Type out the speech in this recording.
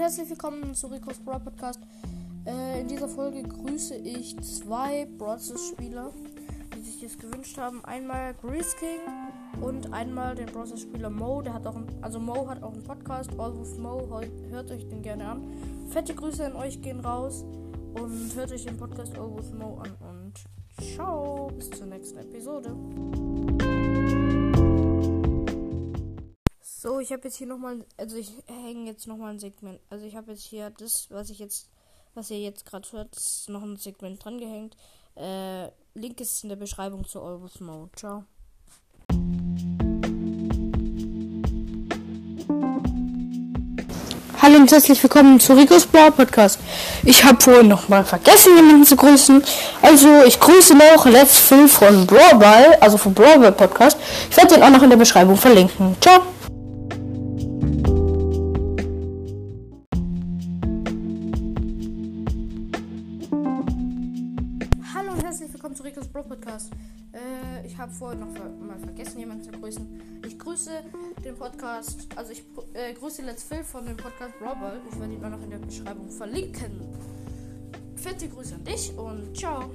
herzlich willkommen zu Rico's Brawl Podcast. Äh, in dieser Folge grüße ich zwei Brawlers-Spieler, die sich das gewünscht haben. Einmal Grease King und einmal den Brawlers-Spieler Mo. Der hat auch, ein, also Mo hat auch einen Podcast, All with Mo. Hört euch den gerne an. Fette Grüße an euch gehen raus und hört euch den Podcast All with Mo an und ciao, bis zur nächsten Episode. So, ich habe jetzt hier nochmal, also ich hänge jetzt nochmal ein Segment. Also ich habe jetzt hier das, was ich jetzt, was ihr jetzt gerade hört, noch ein Segment dran gehängt. Äh, Link ist in der Beschreibung zu Always Mo. Ciao. Hallo und herzlich willkommen zu Ricos Brawl Podcast. Ich habe vorhin noch mal vergessen, jemanden zu grüßen. Also ich grüße noch Let's Phil von Brawlball, also vom Brawlball Podcast. Ich werde den auch noch in der Beschreibung verlinken. Ciao. Herzlich willkommen zu Ricos Bro Podcast. Äh, ich habe vorhin noch ver mal vergessen, jemanden zu grüßen. Ich grüße den Podcast, also ich äh, grüße Let's Phil von dem Podcast Brawl. Ich werde ihn auch noch in der Beschreibung verlinken. Fette Grüße an dich und ciao.